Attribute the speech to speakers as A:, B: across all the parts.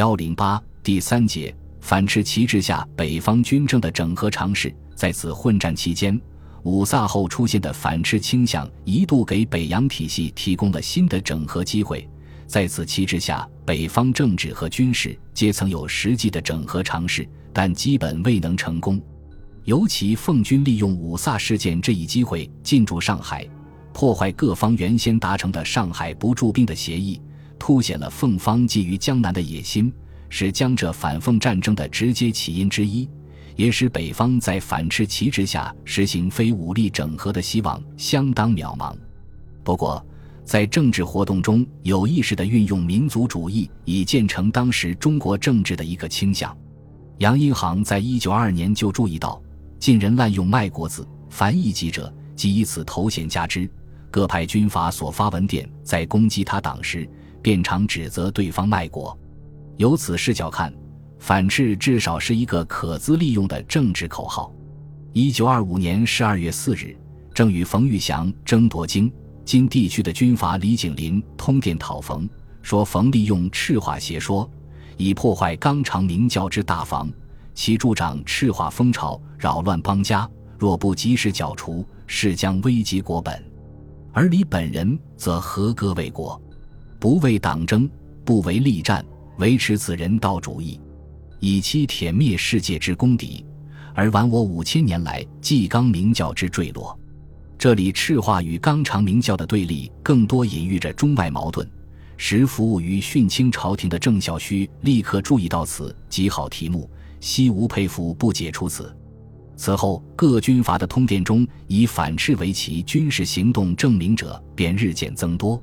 A: 幺零八第三节，反赤旗帜下北方军政的整合尝试。在此混战期间，五卅后出现的反赤倾向一度给北洋体系提供了新的整合机会。在此旗帜下，北方政治和军事阶层有实际的整合尝试，但基本未能成功。尤其奉军利用五卅事件这一机会进驻上海，破坏各方原先达成的上海不驻兵的协议。凸显了凤方觊觎江南的野心，是江浙反奉战争的直接起因之一，也使北方在反赤旗帜下实行非武力整合的希望相当渺茫。不过，在政治活动中有意识地运用民族主义，已建成当时中国政治的一个倾向。杨荫杭在一九二二年就注意到，近人滥用卖国字、凡异己者，即以此头衔加之。各派军阀所发文电，在攻击他党时。便常指责对方卖国，由此视角看，反制至少是一个可资利用的政治口号。一九二五年十二月四日，正与冯玉祥争夺京津地区的军阀李景林通电讨冯，说冯利用赤化邪说，以破坏纲常明教之大防，其助长赤化风潮，扰乱邦家。若不及时剿除，势将危及国本。而李本人则合格为国。不为党争，不为利战，维持此人道主义，以期舔灭世界之公敌，而挽我五千年来纪纲明教之坠落。这里赤化与纲常明教的对立，更多隐喻着中外矛盾。时服务于训清朝廷的郑孝胥立刻注意到此极好题目，悉无佩服不解出此。此后各军阀的通电中，以反赤为其军事行动证明者便日渐增多。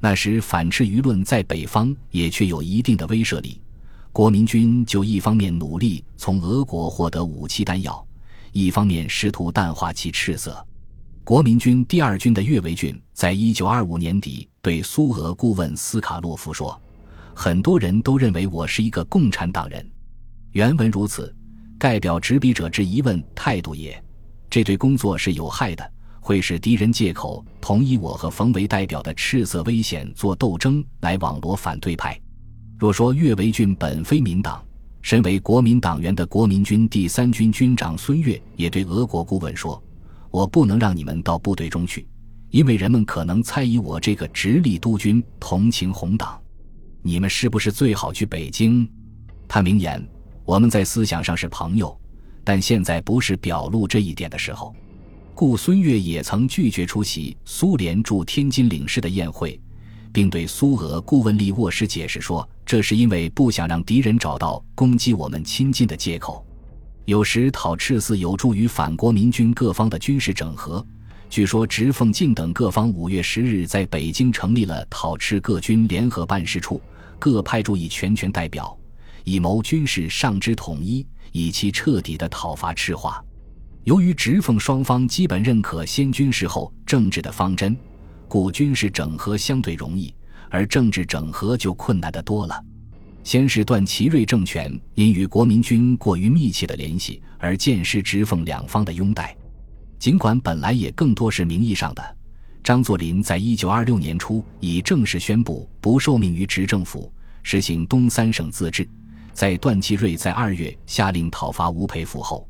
A: 那时反赤舆论在北方也确有一定的威慑力，国民军就一方面努力从俄国获得武器弹药，一方面试图淡化其赤色。国民军第二军的岳维俊在一九二五年底对苏俄顾问斯卡洛夫说：“很多人都认为我是一个共产党人。”原文如此，代表执笔者之疑问态度也。这对工作是有害的。会使敌人借口同以我和冯为代表的赤色危险做斗争来网罗反对派。若说岳维俊本非民党，身为国民党员的国民军第三军军长孙岳也对俄国顾问说：“我不能让你们到部队中去，因为人们可能猜疑我这个直隶督军同情红党。你们是不是最好去北京？”他明言：“我们在思想上是朋友，但现在不是表露这一点的时候。”故孙越也曾拒绝出席苏联驻天津领事的宴会，并对苏俄顾问利沃什解释说，这是因为不想让敌人找到攻击我们亲近的借口。有时讨赤寺有助于反国民军各方的军事整合。据说直奉晋等各方五月十日在北京成立了讨赤各军联合办事处，各派驻以全权代表，以谋军事上之统一，以其彻底的讨伐赤化。由于直奉双方基本认可先军事后政治的方针，故军事整合相对容易，而政治整合就困难得多了。先是段祺瑞政权因与国民军过于密切的联系而见失直奉两方的拥戴，尽管本来也更多是名义上的。张作霖在一九二六年初已正式宣布不受命于执政府，实行东三省自治。在段祺瑞在二月下令讨伐吴佩孚后。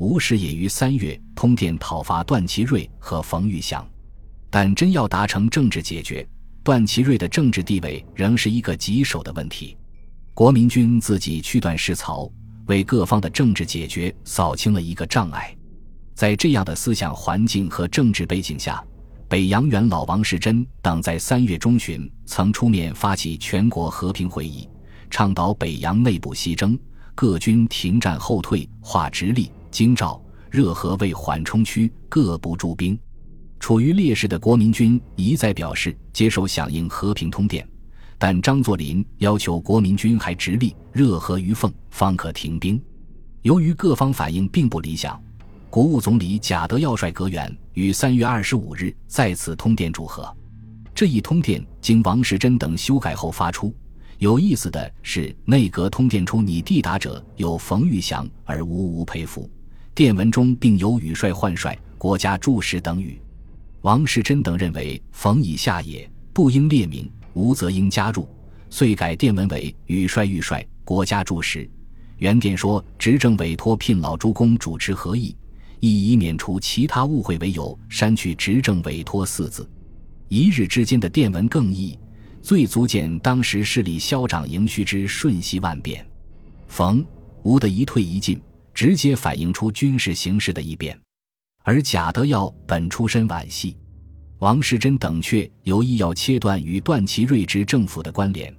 A: 吴氏也于三月通电讨伐段祺瑞和冯玉祥，但真要达成政治解决，段祺瑞的政治地位仍是一个棘手的问题。国民军自己去断世曹，为各方的政治解决扫清了一个障碍。在这样的思想环境和政治背景下，北洋元老王士珍等在三月中旬曾出面发起全国和平会议，倡导北洋内部西征，各军停战后退，划直隶。京兆、热河为缓冲区，各部驻兵。处于劣势的国民军一再表示接受响应和平通电，但张作霖要求国民军还直隶、热河于凤，方可停兵。由于各方反应并不理想，国务总理贾德要率阁员于三月二十五日再次通电祝贺。这一通电经王士珍等修改后发出。有意思的是，内阁通电出拟递达者有冯玉祥而无吴佩孚。电文中并有“羽帅换帅，国家注释”等语。王士珍等认为冯以下也，不应列名，吴则应加入，遂改电文为“羽帅御帅，国家注释。原电说，执政委托聘老诸公主持合议，亦以免除其他误会为由，删去“执政委托”四字。一日之间的电文更易，最足见当时势力嚣张盈虚之瞬息万变。冯吴的一退一进，直接反映出军事形势的异变。而贾德耀本出身皖系，王士祯等却有意要切断与段祺瑞之政府的关联。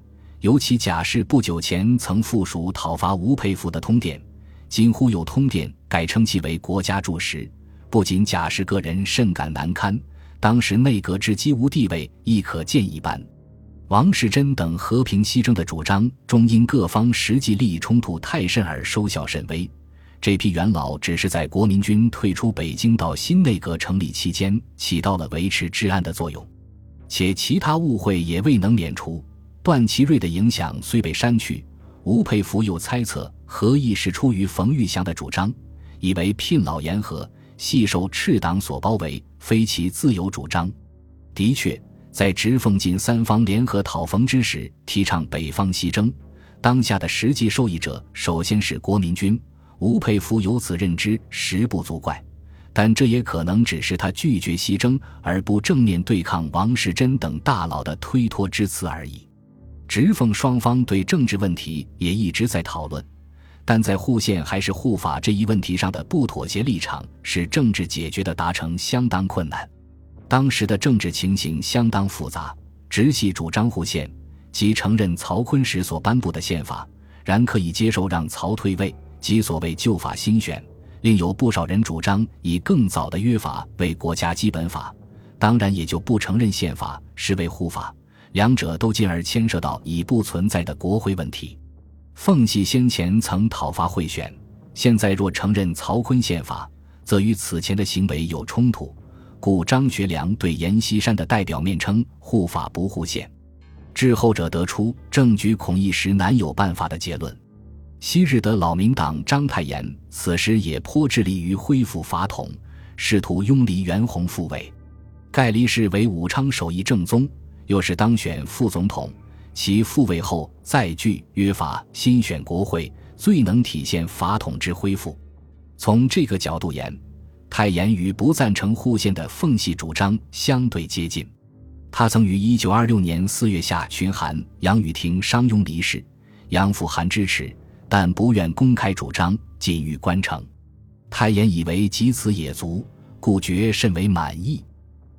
A: 尤其贾氏不久前曾附属讨伐吴佩孚的通电，今忽有通电改称其为国家柱石，不仅贾氏个人甚感难堪，当时内阁之几无地位亦可见一斑。王士祯等和平西征的主张，终因各方实际利益冲突太甚而收效甚微。这批元老只是在国民军退出北京到新内阁成立期间，起到了维持治安的作用，且其他误会也未能免除。段祺瑞的影响虽被删去，吴佩孚又猜测何意是出于冯玉祥的主张，以为聘老言和，系受赤党所包围，非其自由主张。的确，在直奉晋三方联合讨冯之时，提倡北方西征，当下的实际受益者首先是国民军。吴佩孚有此认知，实不足怪，但这也可能只是他拒绝西征而不正面对抗王士祯等大佬的推脱之词而已。直奉双方对政治问题也一直在讨论，但在护宪还是护法这一问题上的不妥协立场，使政治解决的达成相当困难。当时的政治情形相当复杂，直系主张护宪，即承认曹锟时所颁布的宪法，然可以接受让曹退位，即所谓旧法新选。另有不少人主张以更早的约法为国家基本法，当然也就不承认宪法，视为护法。两者都进而牵涉到已不存在的国徽问题。奉系先前曾讨伐贿选，现在若承认曹锟宪法，则与此前的行为有冲突，故张学良对阎锡山的代表面称护法不护宪，至后者得出政局恐一时难有办法的结论。昔日的老民党章太炎此时也颇致力于恢复法统，试图拥黎元洪复位。盖黎氏为武昌首义正宗。又是当选副总统，其复位后再据约法新选国会，最能体现法统之恢复。从这个角度言，太炎与不赞成护宪的奉系主张相对接近。他曾于一九二六年四月下巡函杨雨婷商拥离世，杨复函支持，但不愿公开主张，仅于关城。太炎以为及此也足，故觉甚为满意。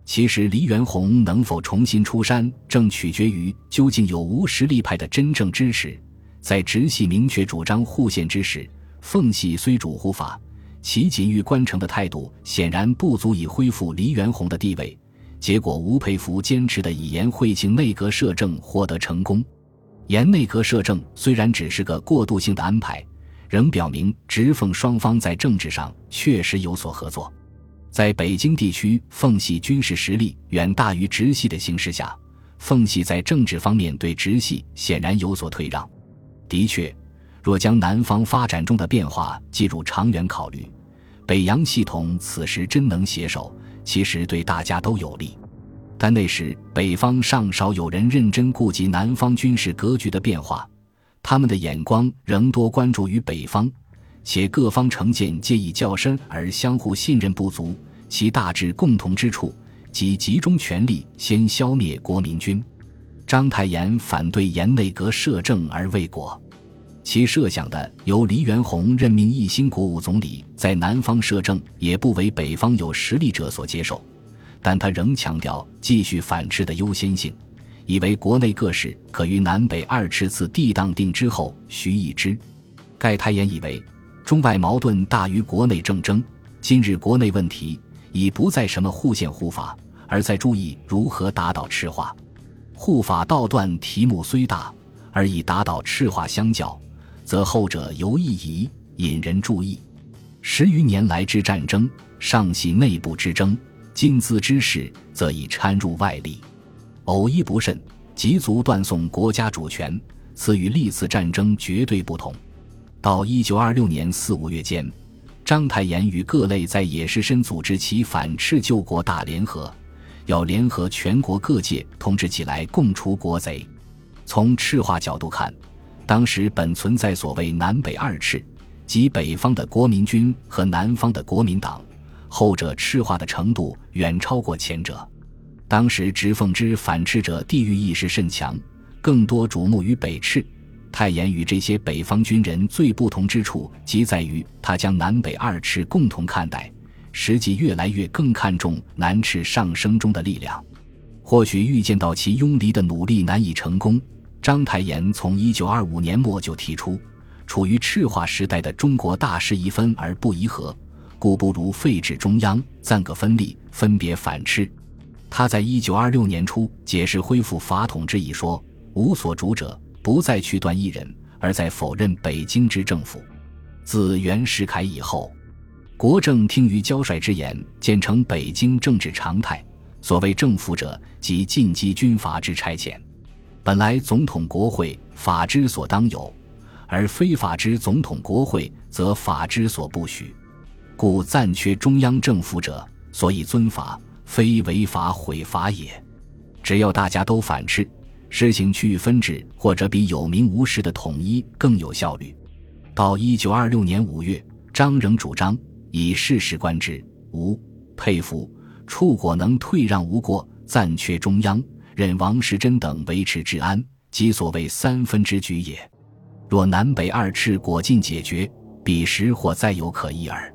A: 其实，黎元洪能否重新出山，正取决于究竟有无实力派的真正支持。在直系明确主张护宪之时，奉系虽主护法，其仅欲关城的态度显然不足以恢复黎元洪的地位。结果，吴佩孚坚持的以言会庆内阁摄政获得成功。严内阁摄政虽然只是个过渡性的安排，仍表明直奉双方在政治上确实有所合作。在北京地区，奉系军事实力远大于直系的形势下，奉系在政治方面对直系显然有所退让。的确，若将南方发展中的变化计入长远考虑，北洋系统此时真能携手，其实对大家都有利。但那时北方尚少有人认真顾及南方军事格局的变化，他们的眼光仍多关注于北方。且各方成见皆以较深而相互信任不足，其大致共同之处即集中权力先消灭国民军。章太炎反对严内阁摄政而未果，其设想的由黎元洪任命一新国务总理在南方摄政也不为北方有实力者所接受，但他仍强调继续反斥的优先性，以为国内各事可于南北二赤次地当定之后徐议之。盖太炎以为。中外矛盾大于国内政争，今日国内问题已不在什么护宪护法，而在注意如何打倒赤化。护法道断题目虽大，而以打倒赤化相较，则后者尤意义引人注意。十余年来之战争，尚系内部之争；今兹之事，则已掺入外力，偶一不慎，即足断送国家主权。此与历次战争绝对不同。到一九二六年四五月间，章太炎与各类在野士绅组织起反赤救国大联合，要联合全国各界统治起来，共除国贼。从赤化角度看，当时本存在所谓南北二赤，即北方的国民军和南方的国民党，后者赤化的程度远超过前者。当时直奉之反赤者地域意识甚强，更多瞩目于北赤。太炎与这些北方军人最不同之处，即在于他将南北二赤共同看待，实际越来越更看重南赤上升中的力量。或许预见到其拥离的努力难以成功，章太炎从一九二五年末就提出，处于赤化时代的中国大势宜分而不宜合，故不如废止中央，暂各分立，分别反斥。他在一九二六年初解释恢复法统之意说：“无所主者，不再去断一人，而在否认北京之政府。”自袁世凯以后，国政听于交帅之言，渐成北京政治常态。所谓政府者，即进击军阀之差遣。本来总统国会法之所当有，而非法之总统国会，则法之所不许。故暂缺中央政府者，所以尊法，非违法毁法也。只要大家都反斥，实行区域分治，或者比有名无实的统一更有效率。到一九二六年五月，张仍主张以事实观之，吾佩服。楚国能退让吴国，暂缺中央，任王世贞等维持治安，即所谓三分之举也。若南北二赤果尽解决，彼时或再有可议耳。